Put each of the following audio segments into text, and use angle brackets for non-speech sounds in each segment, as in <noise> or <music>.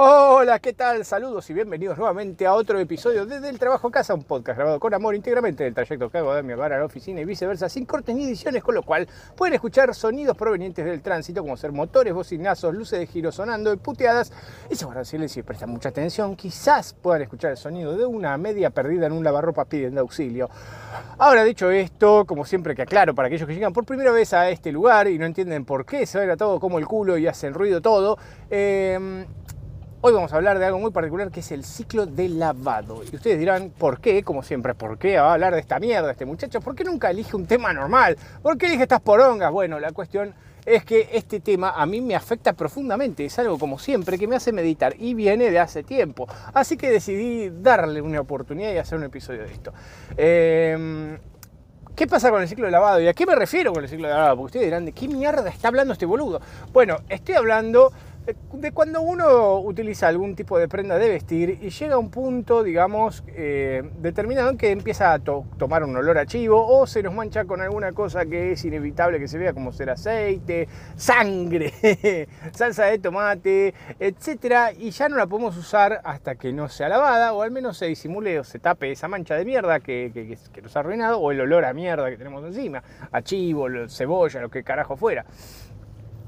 Hola, ¿qué tal? Saludos y bienvenidos nuevamente a otro episodio desde el Trabajo a Casa, un podcast grabado con amor íntegramente del trayecto que hago de mi hogar a la oficina y viceversa, sin cortes ni ediciones, con lo cual pueden escuchar sonidos provenientes del tránsito, como ser motores, bocinazos, luces de giro sonando y puteadas. Y seguramente si prestan mucha atención, quizás puedan escuchar el sonido de una media perdida en un lavarropa pidiendo auxilio. Ahora, dicho esto, como siempre que aclaro para aquellos que llegan por primera vez a este lugar y no entienden por qué se a todo como el culo y hacen ruido todo, eh, Hoy vamos a hablar de algo muy particular que es el ciclo de lavado. Y ustedes dirán, ¿por qué? Como siempre, ¿por qué va a hablar de esta mierda este muchacho? ¿Por qué nunca elige un tema normal? ¿Por qué elige estas porongas? Bueno, la cuestión es que este tema a mí me afecta profundamente. Es algo como siempre que me hace meditar y viene de hace tiempo. Así que decidí darle una oportunidad y hacer un episodio de esto. Em, ¿Qué pasa con el ciclo de lavado? ¿Y a qué me refiero con el ciclo de lavado? Porque ustedes dirán, ¿de qué mierda está hablando este boludo? Bueno, estoy hablando de cuando uno utiliza algún tipo de prenda de vestir y llega a un punto, digamos, eh, determinado en que empieza a tomar un olor a chivo o se nos mancha con alguna cosa que es inevitable que se vea, como ser aceite, sangre, <laughs> salsa de tomate, etcétera, y ya no la podemos usar hasta que no sea lavada o al menos se disimule o se tape esa mancha de mierda que, que nos ha arruinado o el olor a mierda que tenemos encima, a chivo, cebolla, lo que carajo fuera.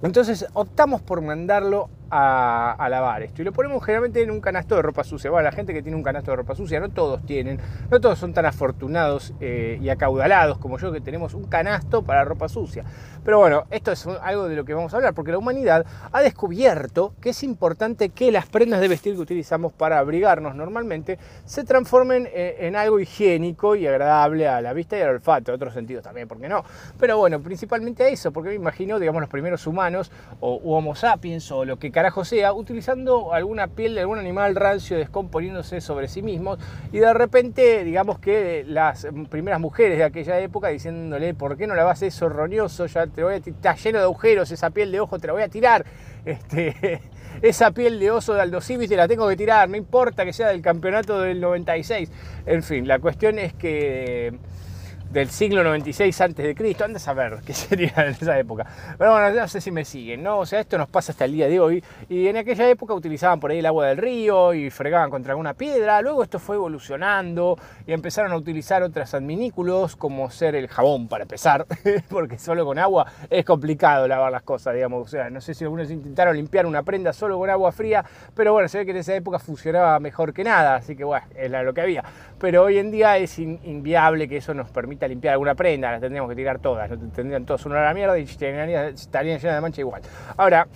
Entonces optamos por mandarlo a, lavar esto y lo ponemos generalmente en un canasto de ropa sucia. Bueno, la gente que tiene un canasto de ropa sucia, no todos tienen, no todos son tan afortunados eh, y acaudalados como yo que tenemos un canasto para ropa sucia. Pero bueno, esto es algo de lo que vamos a hablar porque la humanidad ha descubierto que es importante que las prendas de vestir que utilizamos para abrigarnos normalmente se transformen eh, en, algo higiénico y agradable a la vista y al olfato, en otros sentidos también, ¿por qué no? Pero bueno, principalmente a eso, porque me imagino, digamos, los primeros humanos o Homo sapiens o lo que carajo sea, utilizando alguna piel de algún animal rancio descomponiéndose sobre sí mismos y de repente, digamos que las primeras mujeres de aquella época diciéndole, ¿por qué no lavas eso roñoso? Ya te voy a está lleno de agujeros, esa piel de ojo te la voy a tirar. Este, <laughs> esa piel de oso de Aldo Civis te la tengo que tirar, no importa que sea del campeonato del 96. En fin, la cuestión es que del siglo 96 antes de Cristo, antes a ver qué <laughs> sería en esa época. Pero bueno, no sé si me siguen, ¿no? O sea, esto nos pasa hasta el día de hoy. Y en aquella época utilizaban por ahí el agua del río y fregaban contra alguna piedra. Luego esto fue evolucionando y empezaron a utilizar otros adminículos, como ser el jabón para empezar, <laughs> porque solo con agua es complicado lavar las cosas, digamos. O sea, no sé si algunos intentaron limpiar una prenda solo con agua fría, pero bueno, se ve que en esa época funcionaba mejor que nada, así que bueno, era lo que había. Pero hoy en día es inviable que eso nos permita limpiar alguna prenda, las tendríamos que tirar todas, tendrían todos una a la mierda y estarían llenas de mancha igual. Ahora,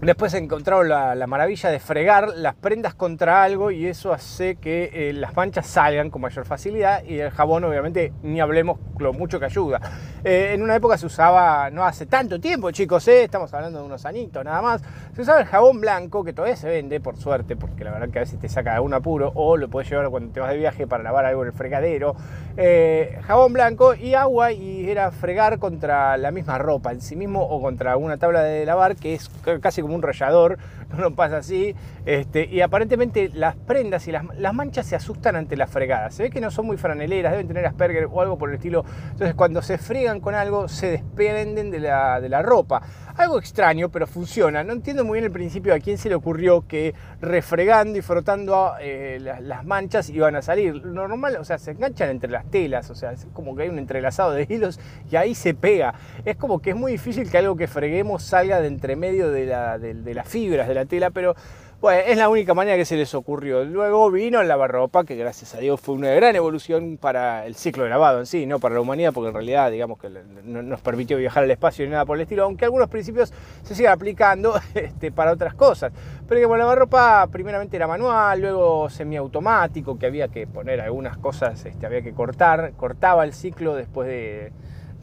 Después encontraron la, la, maravilla de fregar las prendas contra algo y eso hace que eh, las manchas salgan con mayor facilidad y el jabón obviamente ni hablemos lo mucho que ayuda. Eh, en una época se usaba, no hace tanto tiempo chicos, eh, estamos hablando de unos añitos nada más, se usaba el jabón blanco que todavía se vende por suerte porque la verdad que a veces te saca de algún apuro o lo puedes llevar cuando te vas de viaje para lavar algo en el fregadero. jabón blanco y agua y era fregar contra la misma ropa en sí mismo o contra alguna tabla de lavar que es casi como un rallador, <laughs> no pasa así. Este, y aparentemente las prendas y las, manchas se asustan ante la fregada. Se ve que no son muy franeleras, deben tener Asperger o algo por el estilo. Entonces cuando se fregan con algo se desprenden de la, de la ropa. Algo extraño, pero funciona. No entiendo muy bien el principio a quién se le ocurrió que refregando y frotando eh, las, manchas iban a salir. Normal, o sea, se enganchan entre las telas, o sea, es como que hay un entrelazado de hilos y ahí se pega. Es como que es muy difícil que algo que freguemos salga de entre medio de, de las fibras de la tela, pero bueno, es la única manera que se les ocurrió. Luego vino el lavarropa, que gracias a Dios fue una gran evolución para el ciclo de lavado en sí, no para la humanidad, porque en realidad digamos que no nos permitió viajar al espacio ni nada por el estilo, aunque algunos principios se siguen aplicando <laughs> este, para otras cosas. Pero digamos, el lavarropa primeramente era manual, luego semiautomático, que había que poner algunas cosas, este, había que cortar, cortaba el ciclo después de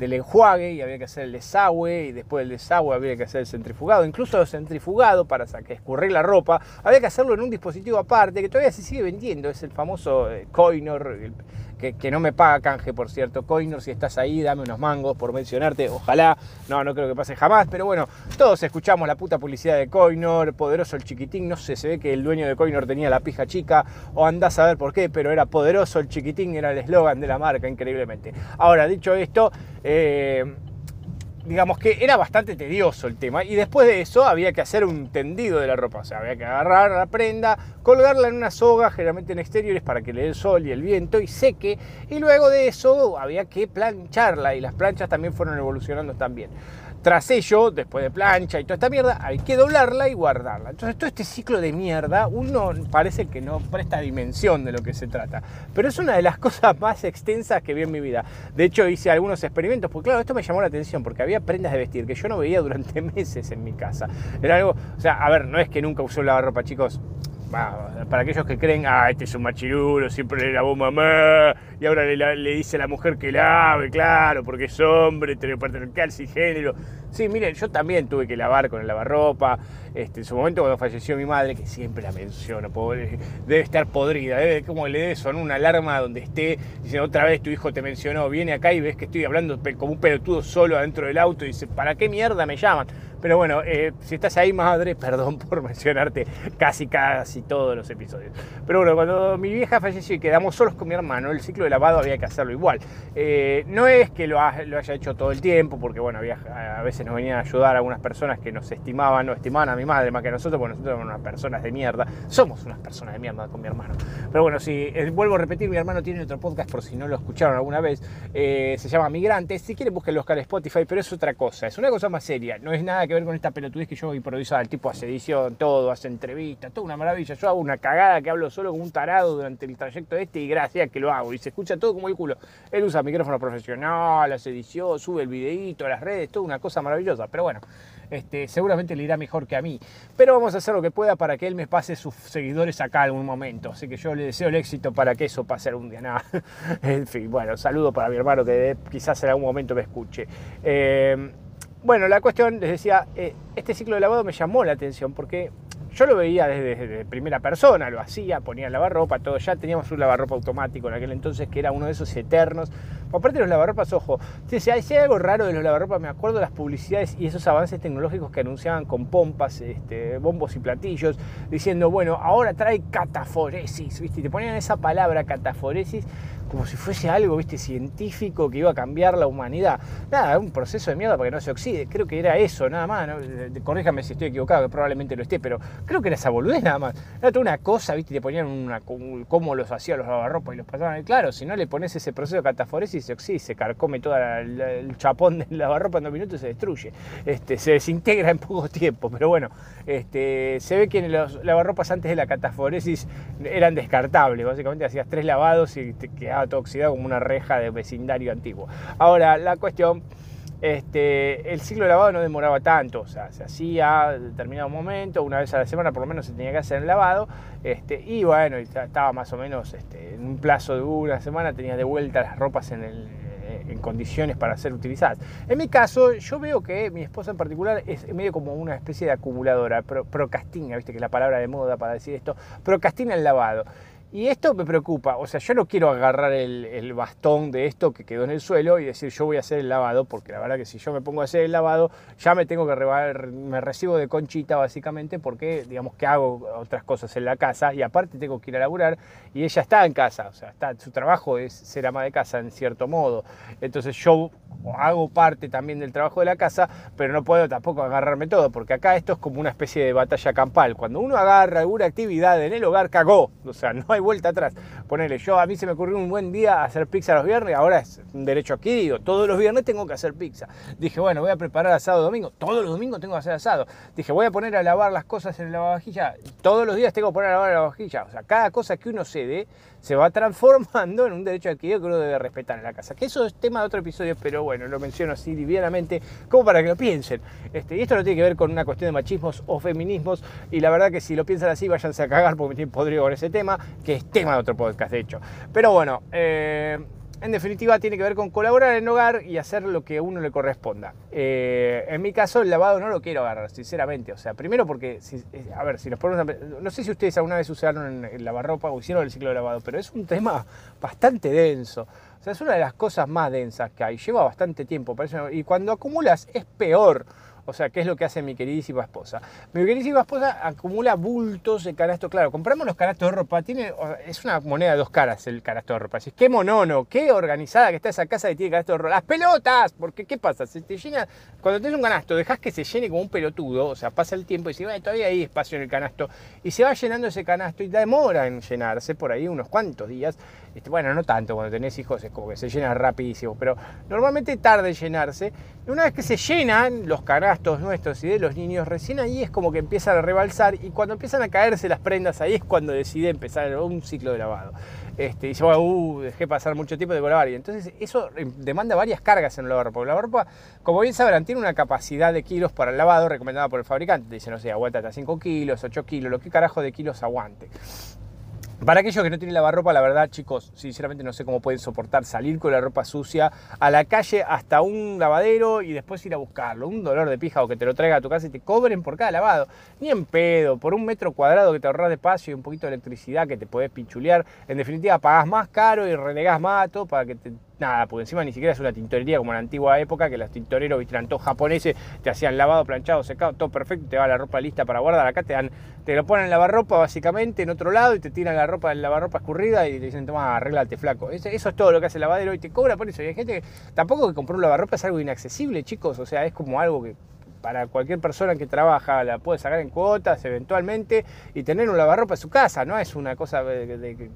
del enjuague y había que hacer el desagüe y después del desagüe había que hacer el centrifugado, incluso el centrifugado para que escurrir la ropa, había que hacerlo en un dispositivo aparte que todavía se sigue vendiendo, es el famoso eh, Coinor, que, no me paga canje, por cierto. Coinor, si estás ahí, dame unos mangos por mencionarte. Ojalá, no, no creo que pase jamás, pero bueno, todos escuchamos la puta publicidad de Coinor, poderoso el chiquitín. No sé, se ve que el dueño de Coinor tenía la pija chica, o andás a ver por qué, pero era poderoso el chiquitín, era el eslogan de la marca, increíblemente. Ahora, dicho esto, eh, digamos que era bastante tedioso el tema. Y después de eso había que hacer un tendido de la ropa. O sea, había que agarrar la prenda, colgarla en una soga, generalmente en exteriores, para que le dé el sol y el viento y seque. Y luego de eso había que plancharla. Y las planchas también fueron evolucionando también. Tras ello, después de plancha y toda esta mierda, hay que doblarla y guardarla. Entonces, todo este ciclo de mierda, uno parece que no presta dimensión de lo que se trata. Pero es una de las <laughs> cosas más extensas que vi en mi vida. De hecho, hice algunos experimentos, porque claro, esto me llamó la atención, porque había prendas de vestir que yo no veía durante <laughs> meses en mi casa. Era algo, o sea, a ver, no es que nunca usé lavarropa, chicos para aquellos que creen, ah, este es un machirulo, siempre le lavó mamá, y ahora le, dice a la mujer que lave, claro, porque es hombre, heteropatriarcal, sin género. Sí, miren, yo también tuve que lavar con el lavarropa. Este, en su momento, cuando falleció mi madre, que siempre la menciono, debe estar podrida, debe como le dé son una alarma donde esté, dice otra vez tu hijo te mencionó, viene acá y ves que estoy hablando como un pelotudo solo adentro del auto y dice, ¿para qué mierda me llaman? Pero bueno, eh, si estás ahí, madre, perdón por mencionarte casi casi todos los episodios. Pero bueno, cuando mi vieja falleció y quedamos solos con mi hermano, el ciclo de lavado había que hacerlo igual. Eh, no es que lo, haya hecho todo el tiempo, porque bueno, a veces nos venían a ayudar algunas personas que nos estimaban, no estimaban a mi madre más que nosotros, porque nosotros somos unas personas de mierda. Somos unas personas de mierda con mi hermano. Pero bueno, si eh, vuelvo a repetir, mi hermano tiene otro podcast, por si no lo escucharon alguna vez, se llama Migrantes. Si quieren, busquen buscar Spotify, pero es otra cosa, es una cosa más seria, no es nada que ver con esta pelotudez que yo voy improvisar. El tipo hace edición, todo, hace entrevistas, todo una maravilla. Yo hago una cagada que hablo solo como un tarado durante el trayecto este y gracias que lo hago. Y se escucha todo como el culo. Él usa micrófono profesional, hace edición, sube el videíto a las redes, todo una cosa maravillosa. Pero bueno, este, seguramente le irá mejor que a mí. Pero vamos a hacer lo que pueda para que él me pase sus seguidores acá algún momento. Así que yo le deseo el éxito para que eso pase algún día. <laughs> Nada. en fin, bueno, saludo para mi hermano que quizás en algún momento me escuche. Eh, bueno, la cuestión, les decía, eh, este ciclo de lavado me llamó la atención porque yo lo veía desde, primera persona, lo hacía, ponía lavarropa, todo. Ya teníamos un lavarropa automático en aquel entonces que era uno de esos eternos. Aparte de los lavarropas, ojo, si hay, algo raro de los lavarropas, me acuerdo de las publicidades y esos avances tecnológicos que anunciaban con pompas, este, bombos y platillos, diciendo, bueno, ahora trae cataforesis, ¿viste? Y te ponían esa palabra cataforesis como si fuese algo, viste, científico que iba a cambiar la humanidad. Nada, un proceso de mierda para que no se oxide. Creo que era eso, nada más. Corríjame si estoy equivocado, que probablemente lo esté, pero creo que era esa boludez nada más. Era toda una cosa, viste, te ponían una, cómo los hacían los lavarropas y los pasaban. claro, si no le pones ese proceso de cataforesis, se oxide, se carcome todo el chapón del lavarropa en dos minutos y se destruye. Este, se desintegra en poco tiempo, pero bueno, este, se ve que los lavarropas antes de la cataforesis eran descartables. Básicamente hacías tres lavados y te quedaba todo oxidado como una reja de vecindario antiguo. Ahora, la cuestión, este, el ciclo de lavado no demoraba tanto, o sea, se hacía a determinado momento, una vez a la semana por lo menos se tenía que hacer el lavado, este, y bueno, estaba más o menos este, en un plazo de una semana, tenía de vuelta las ropas en en condiciones para ser utilizadas. En mi caso, yo veo que mi esposa en particular es medio como una especie de acumuladora, procrastina, viste que es la palabra de moda para decir esto, procrastina el lavado. Y esto me preocupa, o sea, yo no quiero agarrar el, bastón de esto que quedó en el suelo y decir yo voy a hacer el lavado, porque la verdad que si yo me pongo a hacer el lavado, ya me tengo que rebar, me recibo de conchita básicamente porque digamos que hago otras cosas en la casa y aparte tengo que ir a laburar y ella está en casa, o sea, está, su trabajo es ser ama de casa en cierto modo. Entonces yo hago parte también del trabajo de la casa, pero no puedo tampoco agarrarme todo, porque acá esto es como una especie de batalla campal. Cuando uno agarra alguna actividad en el hogar, cagó, o sea, no hay vuelta atrás. Ponele, yo a mí se me ocurrió un buen día hacer pizza los viernes, ahora es un derecho adquirido. Todos los viernes tengo que hacer pizza. Dije, bueno, voy a preparar asado domingo. Todos los domingos tengo que hacer asado. Dije, voy a poner a lavar las cosas en la lavavajilla. Todos los días tengo que poner a lavar la lavavajilla. O sea, cada cosa que uno cede se va transformando en un derecho adquirido que uno debe respetar en la casa. Que eso es tema de otro episodio, pero bueno, lo menciono así livianamente, como para que lo piensen. Este, y esto no tiene que ver con una cuestión de machismos o feminismos, y la verdad que si lo piensan así, váyanse a cagar porque me tienen podrido con ese tema, que es tema de otro podcast, de hecho. Pero bueno, eh, en definitiva tiene que ver con colaborar en el hogar y hacer lo que a uno le corresponda. Eh, en mi caso el lavado no lo quiero agarrar, sinceramente. O sea, primero porque, eh, a ver, si nos ponemos No sé si ustedes alguna vez usaron el lavarropa o hicieron el ciclo de lavado, pero es un tema bastante denso. O sea, es una de las cosas más densas que hay. Lleva bastante tiempo. Y cuando acumulas es peor. O sea, ¿qué es lo que hace mi queridísima esposa? Mi queridísima esposa acumula bultos de canasto. Claro, compramos los canastos de ropa, tiene, es una moneda de dos caras el canasto de ropa. Así, qué monono, qué organizada que está esa casa que tiene canasto de ropa. ¡Las pelotas! Porque, ¿qué pasa? Se te llena, cuando tienes un canasto, dejas que se llene como un pelotudo, o sea, pasa el tiempo y bueno, todavía hay espacio en el canasto, y se va llenando ese canasto y demora en llenarse por ahí unos cuantos días. Este, bueno, no tanto, cuando tenés hijos es como que se llena rapidísimo, pero normalmente tarda en llenarse. Y una vez que se llenan los canastos nuestros y de los niños, recién ahí es como que empiezan a rebalsar y cuando empiezan a caerse las prendas, ahí es cuando decide empezar un ciclo de lavado. Este, y dice, bueno, uh, dejé pasar mucho tiempo de lavar. Y entonces eso demanda varias cargas en el lavarropa. Porque la lavarropa, como bien sabrán, tiene una capacidad de kilos para el lavado recomendada por el fabricante. Dice, no sé, aguanta hasta 5 kilos, 8 kilos, lo que carajo de kilos aguante. Para aquellos que no tienen lavarropa, la verdad, chicos, sinceramente no sé cómo pueden soportar salir con la ropa sucia a la calle hasta un lavadero y después ir a buscarlo. Un dolor de pija o que te lo traiga a tu casa y te cobren por cada lavado. Ni en pedo, por un metro cuadrado que te ahorras de espacio y un poquito de electricidad que te podés pinchulear. En definitiva, pagás más caro y renegás más todo para que te nada, porque encima ni siquiera es una tintorería como en la antigua época, que los tintoreros, viste, eran todos japoneses, te hacían lavado, planchado, secado, todo perfecto, te va la ropa lista para guardar. Acá te dan, te lo ponen en lavarropa básicamente en otro lado y te tiran la ropa del lavarropa escurrida y te dicen, toma, arreglate, flaco. Eso, es todo lo que hace el lavadero y te cobra por eso. Y hay gente que tampoco que comprar un lavarropa es algo inaccesible, chicos, o sea, es como algo que para cualquier persona que trabaja, la puede sacar en cuotas eventualmente y tener un lavarropa en su casa, no es una cosa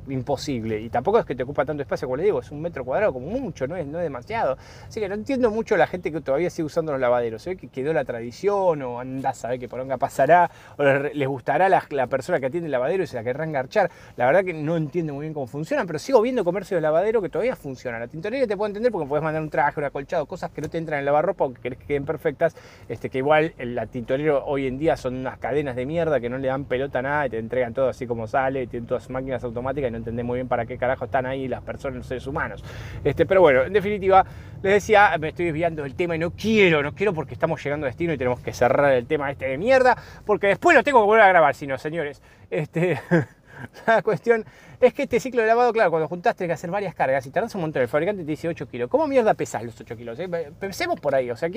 imposible. Y tampoco es que te ocupa tanto espacio, como le digo, es un metro cuadrado como mucho, no es, no demasiado. Así que no entiendo mucho la gente que todavía sigue usando los lavaderos. Se ve que quedó la tradición o anda a saber que por onga pasará o les gustará la, la, persona que atiende el lavadero y se la querrá engarchar. La verdad que no entiendo muy bien cómo funcionan, pero sigo viendo comercio de lavadero que todavía funciona. La tintorería te puedo entender porque puedes mandar un traje, un acolchado, cosas que no te entran en el lavarropa o que querés que queden perfectas, este, que igual el tintorero hoy en día son unas cadenas de mierda que no le dan pelota a nada y te entregan todo así como sale, tienen todas máquinas automáticas y no entendés muy bien para qué carajo están ahí las personas, los seres humanos. Este, pero bueno, en definitiva, les decía, me estoy desviando del tema y no quiero, no quiero porque estamos llegando a destino y tenemos que cerrar el tema este de mierda, porque después lo tengo que volver a grabar, si no, señores. Este, <laughs> la cuestión es que este ciclo de lavado, claro, cuando juntaste tienes que hacer varias cargas y tardas un montón. El fabricante te dice 8 kilos. ¿Cómo mierda pesas los 8 kilos? Eh? Pensemos por ahí. O sea,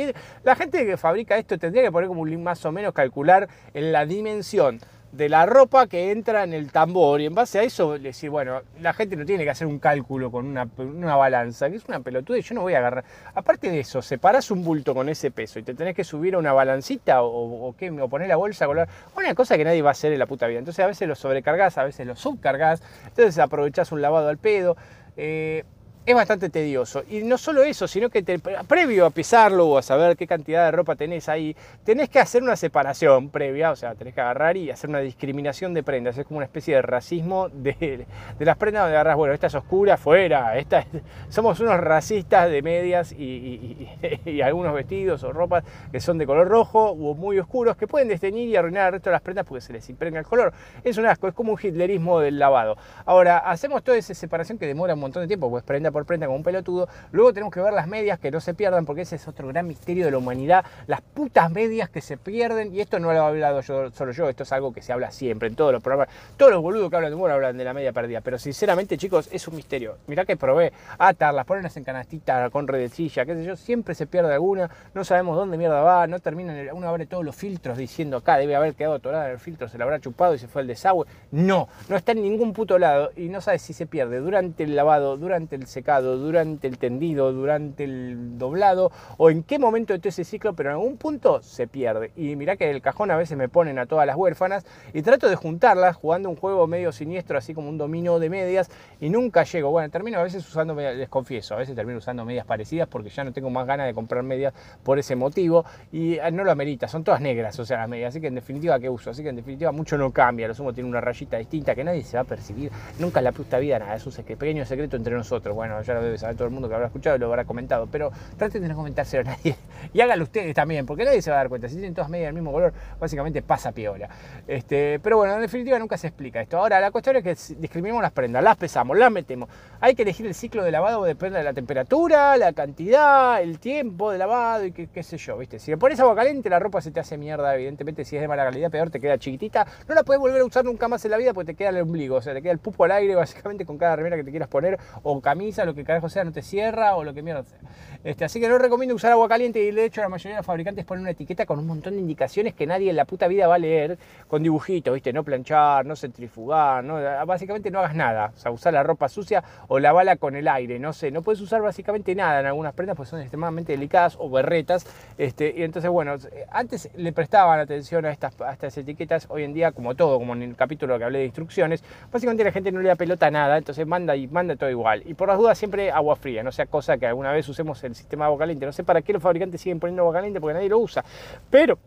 la gente que fabrica esto tendría que poner como un más o menos calcular en la dimensión de la ropa que entra en el tambor y en base a eso decir, bueno, la gente no tiene que hacer un cálculo con una, balanza, que es una pelotuda y yo no voy a agarrar. Aparte de eso, separás un bulto con ese peso y te tenés que subir a una balancita o, qué, o poner la bolsa, color, una cosa que nadie va a hacer en la puta vida. Entonces a veces lo sobrecargas, a veces lo subcargas, entonces aprovechás un lavado al pedo. Eh, es bastante tedioso. Y no solo eso, sino que previo a pesarlo o a saber qué cantidad de ropa tenés ahí, tenés que hacer una separación previa, o sea, tenés que agarrar y hacer una discriminación de prendas. Es como una especie de racismo de, las prendas donde agarras, bueno, esta es oscura, fuera, esta somos unos racistas de medias <laughs> y, algunos vestidos o ropas que son de color rojo o muy oscuros que pueden desteñir y arruinar el resto de las prendas porque se les impregna el color. Es un asco, es como un hitlerismo del lavado. Ahora, hacemos toda esa separación que demora un montón de tiempo, pues prenda por prenda como un pelotudo. Luego tenemos que ver las medias que no se pierdan, porque ese es otro gran misterio de la humanidad. Las putas medias que se pierden, y esto no lo he hablado yo, solo yo, esto es algo que se habla siempre en todos los programas. Todos los boludos que hablan de humor hablan de la media perdida, pero sinceramente, chicos, es un misterio. Mirá que probé atarlas, ponerlas en canastita con redecilla, qué sé yo, siempre se pierde alguna, no sabemos dónde mierda va, no terminan, uno abre todos los filtros diciendo acá debe haber quedado atorada el filtro, se la habrá chupado y se fue al desagüe. No, no está en ningún puto lado y no sabes si se pierde durante el lavado, durante el durante el tendido, durante el doblado o en qué momento de todo ese ciclo, pero en algún punto se pierde. Y mirá que el cajón a veces me ponen a todas las huérfanas y trato de juntarlas jugando un juego medio siniestro, así como un dominó de medias y nunca llego. Bueno, termino a veces usando, les confieso, a veces termino usando medias parecidas porque ya no tengo más ganas de comprar medias por ese motivo y eh, no lo amerita, son todas negras, o sea, las medias, así que en definitiva, ¿qué uso? Así que en definitiva mucho no cambia, lo sumo tiene una rayita distinta que nadie se va a percibir, nunca en la puta vida nada, es un pequeño secreto entre nosotros. Bueno, ya lo debe saber todo el mundo que habrá escuchado y lo habrá comentado, pero traten de no comentárselo a nadie <laughs> y háganlo ustedes también, porque nadie se va a dar cuenta. Si tienen todas medias del mismo color, básicamente pasa piola. Este, pero bueno, en definitiva nunca se explica esto. Ahora, la cuestión es que discriminamos las prendas, las pesamos, las metemos. Hay que elegir el ciclo de lavado, depende de la temperatura, la cantidad, el tiempo de lavado y qué, sé yo, ¿viste? Si le pones agua caliente, la ropa se te hace mierda, evidentemente. Si es de mala calidad, peor, te queda chiquitita. No la puedes volver a usar nunca más en la vida porque te queda el ombligo, o sea, te queda el pupo al aire, básicamente, con cada remera que te quieras poner, o camisa pizza, lo que carajo sea, no te cierra o lo que mierda sea. Este, así que no recomiendo usar agua caliente y de hecho la mayoría de los fabricantes ponen una etiqueta con un montón de indicaciones que nadie en la puta vida va a leer con dibujitos, ¿viste? No planchar, no centrifugar, no, básicamente no hagas nada. O sea, usar la ropa sucia o la bala con el aire, no sé, no puedes usar básicamente nada en algunas prendas porque son extremadamente delicadas o berretas. Este, y entonces, bueno, antes le prestaban atención a estas, a estas etiquetas, hoy en día, como todo, como en el capítulo que hablé de instrucciones, básicamente la gente no le da pelota a nada, entonces manda y manda todo igual. Y por las dudas siempre agua fría, no sea cosa que alguna vez usemos el sistema de agua caliente. No sé para qué los fabricantes siguen poniendo agua caliente porque nadie lo usa. Pero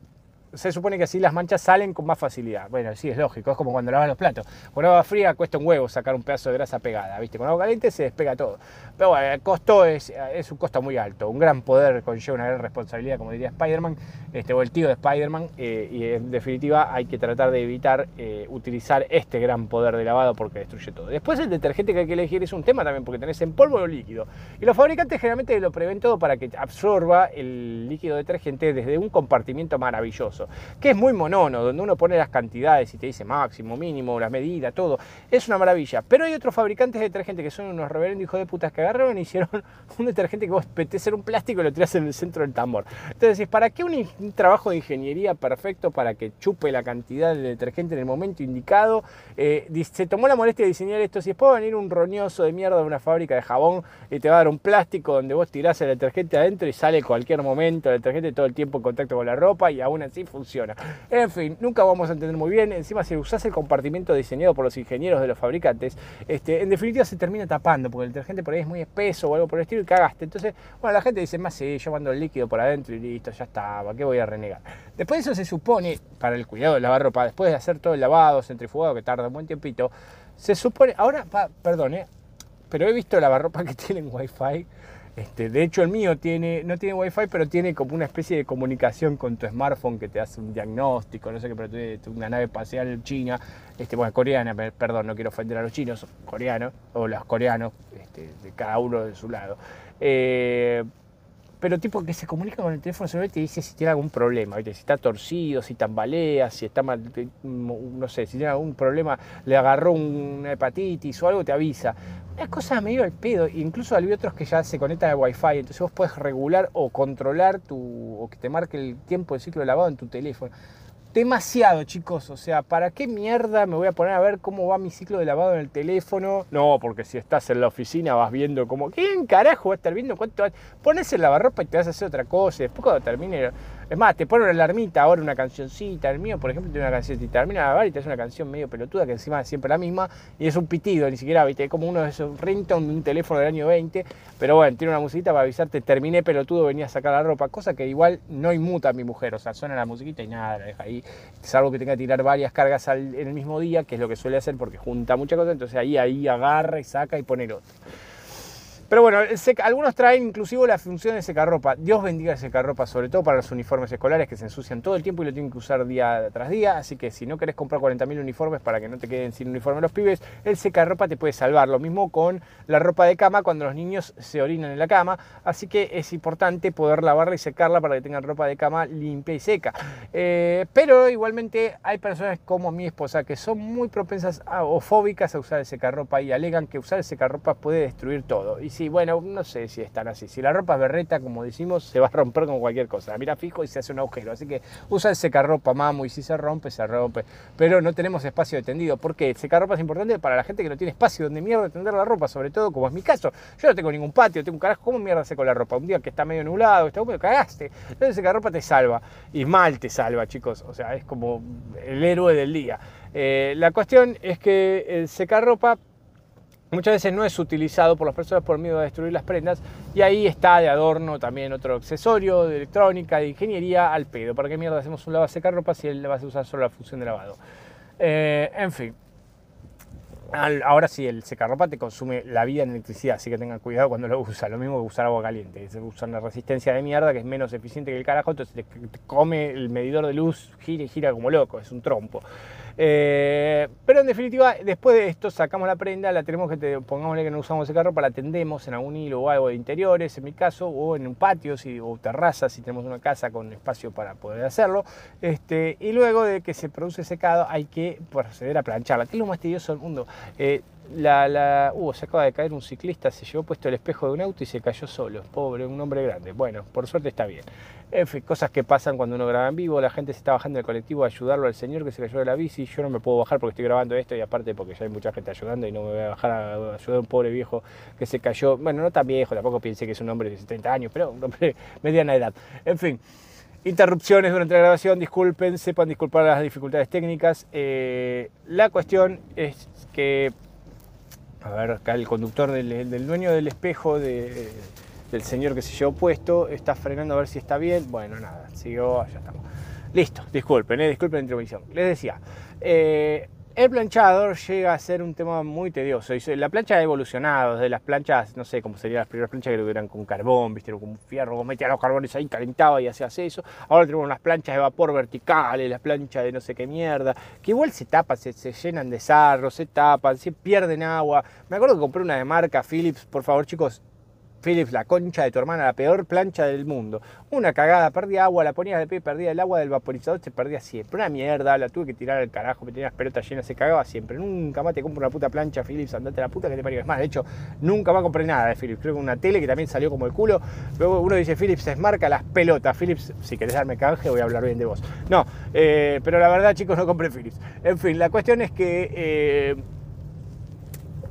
se supone que así las manchas salen con más facilidad. Bueno, sí, es lógico, es como cuando lavas los platos. Con agua fría cuesta un huevo sacar un pedazo de grasa pegada, ¿viste? Con agua caliente se despega todo. Pero bueno, el costo es, es un costo muy alto. Un gran poder conlleva una gran responsabilidad, como diría Spider-Man, este, o el tío de Spider-Man, eh, y en definitiva hay que tratar de evitar eh, utilizar este gran poder de lavado porque destruye todo. Después el detergente que hay que elegir es un tema también porque tenés en polvo o líquido. Y los fabricantes generalmente lo prevén todo para que absorba el líquido detergente desde un compartimiento maravilloso que es muy monono, donde uno pone las cantidades y te dice máximo, mínimo, las medidas, todo. Es una maravilla. Pero hay otros fabricantes de detergente que son unos reverendos hijos de putas que agarraron y hicieron <laughs> un detergente que vos metés en un plástico y lo tirás en el centro del tambor. Entonces, ¿para qué un, trabajo de ingeniería perfecto para que chupe la cantidad de detergente en el momento indicado? Eh, se tomó la molestia de diseñar esto. Si después va a venir un roñoso de mierda de una fábrica de jabón y te va a dar un plástico donde vos tirás el detergente adentro y sale cualquier momento el detergente todo el tiempo en contacto con la ropa y aún así funciona. En fin, nunca vamos a entender muy bien. Encima, si usás el compartimento diseñado por los ingenieros de los fabricantes, este, en definitiva se termina tapando, porque el detergente por ahí es muy espeso o algo por el estilo y cagaste. Entonces, bueno, la gente dice, más sí, yo mando el líquido por adentro y listo, ya estaba, ¿qué voy a renegar? Después de eso se supone, para el cuidado de lavar ropa, después de hacer todo el lavado centrifugado, que tarda un buen tiempito, se supone, ahora, perdón, ¿eh? pero he visto lavarropa que tienen wifi este, de hecho, el mío tiene, no tiene wifi, pero tiene como una especie de comunicación con tu smartphone que te hace un diagnóstico, no sé qué, pero tiene una nave espacial china, este, bueno, coreana, perdón, no quiero ofender a los chinos, coreanos, o los coreanos, este, de cada uno de su lado. Eh, pero tipo que se comunica con el teléfono celular y te dice si tiene algún problema, si está torcido, si tambalea, si está mal, no sé, si tiene algún problema, le agarró una hepatitis o algo, te avisa. Es cosa medio al pedo, incluso hay otros que ya se conectan al wifi, entonces vos puedes regular o controlar tu, o que te marque el tiempo de ciclo lavado en tu teléfono demasiado, chicos. O sea, ¿para qué mierda me voy a poner a ver cómo va mi ciclo de lavado en el teléfono? No, porque si estás en la oficina vas viendo como, ¿quién carajo va a estar viendo cuánto? Pones el lavarropa y te vas a hacer otra cosa. Después cuando termine es más, te pone una alarmita ahora, una cancioncita. El mío, por ejemplo, tiene una cancioncita. Termina lavar y te hace una canción medio pelotuda que encima es siempre la misma. Y es un pitido, ni siquiera, viste, como uno de esos ringtones de un teléfono del año 20. Pero bueno, tiene una musiquita para avisarte, terminé pelotudo, venía a sacar la ropa. Cosa que igual no inmuta a mi mujer. O sea, suena la musiquita y nada, la deja ahí. Salvo que tenga que tirar varias cargas en el mismo día, que es lo que suele hacer porque junta muchas cosas. Entonces ahí, ahí agarra y saca y pone el otro. Pero bueno, algunos traen inclusive la función de secarropa. Dios bendiga el secarropa, sobre todo para los uniformes escolares que se ensucian todo el tiempo y lo tienen que usar día tras día. Así que si no querés comprar 40.000 uniformes para que no te queden sin uniforme los pibes, el secarropa te puede salvar. Lo mismo con la ropa de cama cuando los niños se orinan en la cama. Así que es importante poder lavarla y secarla para que tengan ropa de cama limpia y seca. Eh, pero igualmente hay personas como mi esposa que son muy propensas o fóbicas a usar el secarropa y alegan que usar el secarropa puede destruir todo. Sí, bueno, no sé si están así. Si la ropa es berreta, como decimos, se va a romper con cualquier cosa. Mira fijo y se hace un agujero. Así que usa el secarropa, mamo, y si se rompe, se rompe. Pero no tenemos espacio de tendido. ¿Por qué? El secarropa es importante para la gente que no tiene espacio donde mierda tender la ropa, sobre todo como es mi caso. Yo no tengo ningún patio, tengo un carajo. ¿Cómo mierda seco la ropa? Un día que está medio nublado, está húmedo, cagaste. Entonces el secarropa te salva. Y mal te salva, chicos. O sea, es como el héroe del día. Eh, la cuestión es que el secarropa muchas veces no es utilizado por las personas por miedo a destruir las prendas y ahí está de adorno también otro accesorio de electrónica, de ingeniería al pedo. ¿Para qué mierda hacemos un lavado ropa si él va a usar solo la función de lavado? Eh, en fin. Ahora sí, el secarropa te consume la vida en electricidad, así que tengan cuidado cuando lo usa. Lo mismo que usar agua caliente. Se usa una resistencia de mierda que es menos eficiente que el carajo, entonces te come el medidor de luz, gira y gira como loco, es un trompo. Eh, pero en definitiva, después de esto sacamos la prenda, la tenemos que, pongámosle que no usamos ese carro, la tendemos en algún hilo o algo de interiores, en mi caso, o en un patio si, o terraza, si tenemos una casa con espacio para poder hacerlo. Este, y luego de que se produce secado, hay que proceder a plancharla, que es lo más tedioso del mundo. Eh, la, la, uh, se acaba de caer un ciclista, se llevó puesto el espejo de un auto y se cayó solo. Pobre, un hombre grande. Bueno, por suerte está bien. En fin, cosas que pasan cuando uno graba en vivo. La gente se está bajando del colectivo a ayudarlo al señor que se cayó de la bici. Yo no me puedo bajar porque estoy grabando esto y aparte porque ya hay mucha gente ayudando y no me voy a bajar a ayudar a un pobre viejo que se cayó. Bueno, no tan viejo, tampoco pensé que es un hombre de 70 años, pero un hombre mediana edad. En fin. Interrupciones durante la grabación, disculpen, sepan disculpar las dificultades técnicas. Eh, la cuestión es que a ver, acá el conductor del, dueño del espejo del señor que se llevó puesto está frenando a ver si está bien. Bueno, nada, siguió, ya estamos. Listo, disculpen, eh, disculpen la intervención. Les decía, eh, el planchador llega a ser un tema muy tedioso. La plancha ha evolucionado desde las planchas, no sé cómo serían las primeras planchas que eran con carbón, ¿viste? con fierro, metía los carbones ahí, calentaba y hacía eso. Ahora tenemos las planchas de vapor verticales, las planchas de no sé qué mierda, que igual se tapan, se, llenan de sarro, se tapan, se pierden agua. Me acuerdo que compré una de marca Philips, por favor chicos, Philips, la concha de tu hermana, la peor plancha del mundo. Una cagada, perdía agua, la ponías de pie, perdía el agua del vaporizador, se perdía siempre. Una mierda, la tuve que tirar al carajo, me tenía las pelotas llenas, se cagaba siempre. Nunca más te compro una puta plancha Philips, andate a la puta que te parió. Es más, de hecho, nunca más compré nada de Philips. Creo que una tele que también salió como el culo. Luego uno dice Philips es marca las pelotas. Philips, si querés darme canje, voy a hablar bien de vos. No, eh, pero la verdad, chicos, no compré Philips. En fin, la cuestión es que. Eh,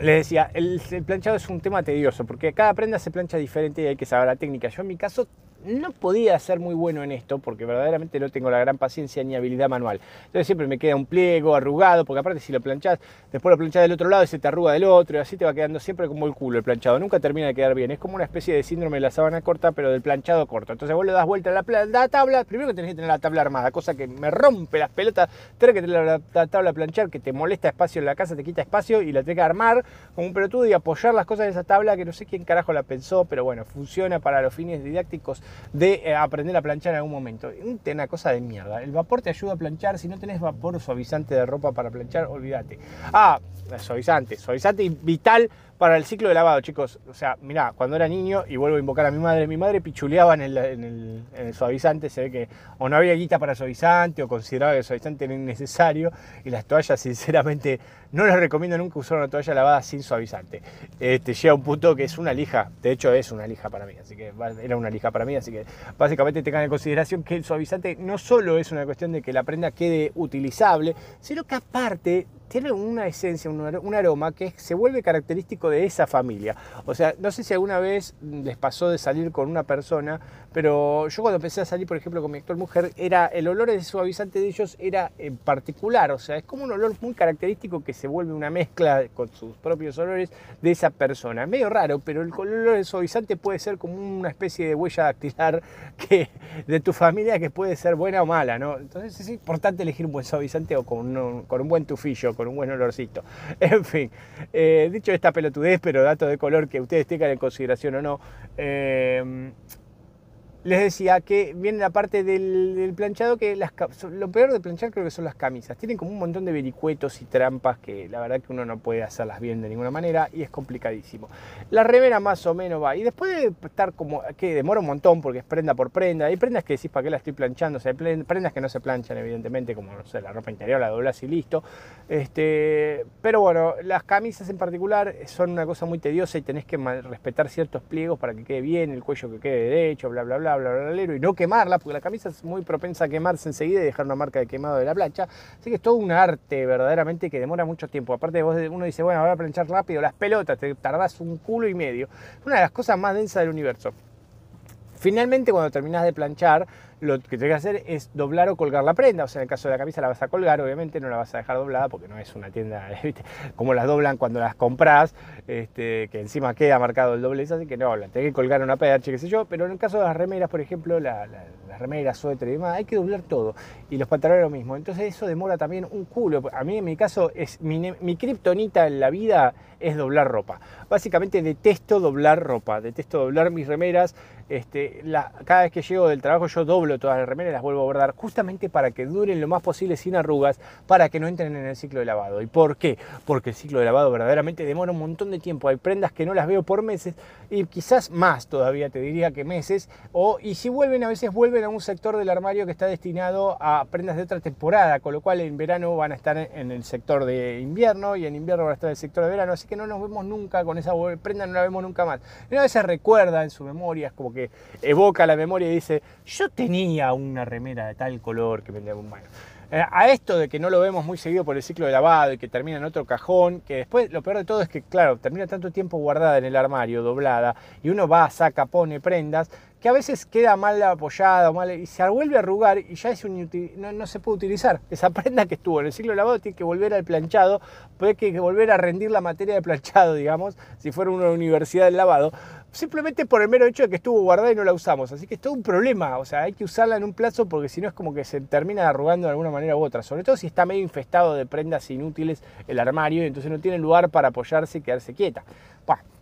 les decía, el, planchado es un tema tedioso porque cada prenda se plancha diferente y hay que saber la técnica. Yo en mi caso no podía ser muy bueno en esto porque verdaderamente no tengo la gran paciencia ni habilidad manual. Entonces siempre me queda un pliego arrugado, porque aparte si lo planchás, después lo planchás del otro lado y se te arruga del otro y así te va quedando siempre como el culo el planchado. Nunca termina de quedar bien. Es como una especie de síndrome de la sábana corta, pero del planchado corto. Entonces vos le das vuelta a la, tabla, primero que tenés que tener la tabla armada, cosa que me rompe las pelotas, tener que tener la, la, tabla a planchar, que te molesta espacio en la casa, te quita espacio y la tenés que armar como un pelotudo y apoyar las cosas en esa tabla que no sé quién carajo la pensó, pero bueno, funciona para los fines didácticos de eh, aprender a planchar en algún momento. Una cosa de mierda. El vapor te ayuda a planchar. Si no tenés vapor suavizante de ropa para planchar, olvídate. Ah, suavizante. Suavizante vital para el ciclo de lavado, chicos. O sea, mirá, cuando era niño, y vuelvo a invocar a mi madre, mi madre pichuleaba en el, suavizante, se ve que o no había guita para suavizante o consideraba que el suavizante era innecesario y las toallas, sinceramente, no les recomiendo nunca usar una toalla lavada sin suavizante. Este, llega un punto que es una lija, de hecho es una lija para mí, así que era una lija para mí, así que básicamente tengan en consideración que el suavizante no solo es una cuestión de que la prenda quede utilizable, sino que aparte tiene una esencia, un, aroma que se vuelve característico de esa familia. O sea, no sé si alguna vez les pasó de salir con una persona, pero yo cuando empecé a salir, por ejemplo, con mi actual mujer, era el olor de suavizante de ellos era en particular, o sea, es como un olor muy característico que se vuelve una mezcla con sus propios olores de esa persona. Medio raro, pero el olor de suavizante puede ser como una especie de huella dactilar que, de tu familia que puede ser buena o mala, ¿no? Entonces es importante elegir un buen suavizante o con un, con un buen tufillo con un buen olorcito. <laughs> En fin, eh, dicho esta pelotudez, pero dato de color que ustedes tengan en consideración o no, eh, les decía que viene la parte del, planchado que las, lo peor de planchar creo que son las camisas. Tienen como un montón de vericuetos y trampas que la verdad que uno no puede hacerlas bien de ninguna manera y es complicadísimo. La remera más o menos va. Y después de estar como que demora un montón porque es prenda por prenda. Hay prendas que decís para qué la estoy planchando. O sea, hay prendas que no se planchan evidentemente como no sé, la ropa interior, la doblas y listo. Este, pero bueno, las camisas en particular son una cosa muy tediosa y tenés que respetar ciertos pliegos para que quede bien, el cuello que quede derecho, bla bla bla y no quemarla, porque la camisa es muy propensa a quemarse enseguida y dejar una marca de quemado de la plancha. Así que es todo un arte verdaderamente que demora mucho tiempo. Aparte, vos, uno dice, bueno, voy a planchar rápido las pelotas, te tardás un culo y medio. Una de las cosas más densas del universo. Finalmente, cuando terminás de planchar, lo que tenés que hacer es doblar o colgar la prenda. O sea, en el caso de la camisa la vas a colgar, obviamente no la vas a dejar doblada porque no es una tienda <laughs> como las doblan cuando las compras, este, que encima queda marcado el doblez, así que no, la tenés que colgar una PH, qué sé yo. Pero en el caso de las remeras, por ejemplo, las remeras, suéter y demás, hay que doblar todo. Y los pantalones lo mismo. Entonces eso demora también un culo. A mí en mi caso, es mi, mi kriptonita en la vida es doblar ropa. Básicamente detesto doblar ropa, detesto doblar mis remeras. Este, cada vez que llego del trabajo yo doblo todas las remeras y las vuelvo a bordar justamente para que duren lo más posible sin arrugas, para que no entren en el ciclo de lavado. ¿Y por qué? Porque el ciclo de lavado verdaderamente demora un montón de tiempo. Hay prendas que no las veo por meses y quizás más todavía te diría que meses. O, y si vuelven, a veces vuelven vuelven a un sector del armario que está destinado a prendas de otra temporada, con lo cual en verano van a estar en el sector de invierno y en invierno van a estar en el sector de verano, así que no nos vemos nunca con esa prenda, no la vemos nunca más. Y vez se recuerda en su memoria, es como que evoca la memoria y dice, yo tenía una remera de tal color que vendía un bueno. Eh, a esto de que no lo vemos muy seguido por el ciclo de lavado y que termina en otro cajón, que después lo peor de todo es que, claro, termina tanto tiempo guardada en el armario, doblada, y uno va, saca, pone prendas, que a veces queda mal apoyada mal, y se vuelve a arrugar y ya es un, no, se puede utilizar. Esa prenda que estuvo en el ciclo lavado tiene que volver al planchado, puede que volver a rendir la materia de planchado, digamos, si fuera una universidad del lavado, simplemente por el mero hecho de que estuvo guardada y no la usamos. Así que es todo un problema, o sea, hay que usarla en un plazo porque si no es como que se termina arrugando de alguna manera u otra, sobre todo si está medio infestado de prendas inútiles el armario y entonces no tiene lugar para apoyarse y quedarse quieta.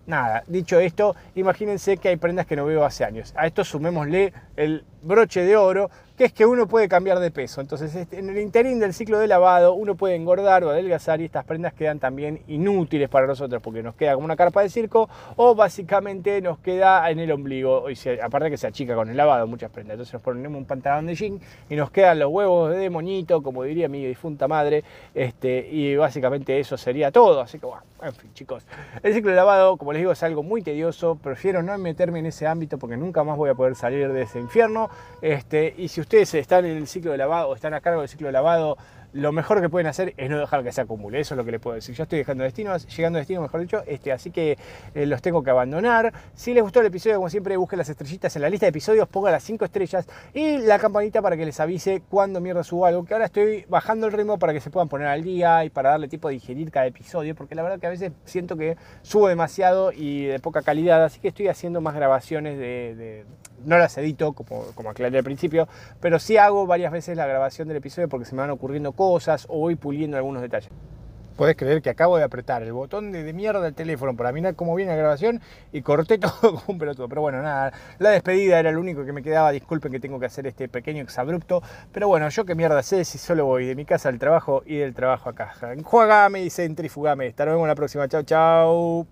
Nada, dicho esto, imagínense que hay prendas que no veo hace años. A esto sumémosle el broche de oro, que es que uno puede cambiar de peso. Entonces, este, en el interín del ciclo de lavado, uno puede engordar o adelgazar y estas prendas quedan también inútiles para nosotros porque nos queda como una carpa de circo o básicamente nos queda en el ombligo. Aparte que se achica con el lavado muchas prendas. Entonces nos ponemos un pantalón de jean y nos quedan los huevos de moñito, como diría mi difunta madre. Este, y básicamente eso sería todo. Así que, bueno, en fin, chicos. El ciclo de lavado, como les digo, es algo muy tedioso. Prefiero no meterme en ese ámbito porque nunca más voy a poder salir de ese infierno. Este, y si ustedes están en el ciclo de lavado o están a cargo del ciclo de lavado lo mejor que pueden hacer es no dejar que se acumule. Eso es lo que les puedo decir. Yo estoy dejando destinos, llegando a destino, mejor dicho, este, así que eh, los tengo que abandonar. Si les gustó el episodio, como siempre, busquen las estrellitas en la lista de episodios, pongan las 5 estrellas y la campanita para que les avise cuando mierda subo algo. Que ahora estoy bajando el ritmo para que se puedan poner al día y para darle tiempo de digerir cada episodio, porque la verdad que a veces siento que subo demasiado y de poca calidad, así que estoy haciendo más grabaciones de no las edito, como, como aclaré al principio, pero sí hago varias veces la grabación del episodio porque se me van ocurriendo cosas o voy puliendo algunos detalles. Podés creer que acabo de apretar el botón de, mierda del teléfono para mirar cómo viene la grabación y corté <laughs> todo como un pelotudo. Pero bueno, nada, la despedida era lo único que me quedaba. Disculpen que tengo que hacer este pequeño exabrupto. Pero bueno, yo qué mierda sé si solo voy de mi casa al trabajo y del trabajo a casa. Enjuagame y centrifugame. Hasta luego en la próxima. Chau, chau.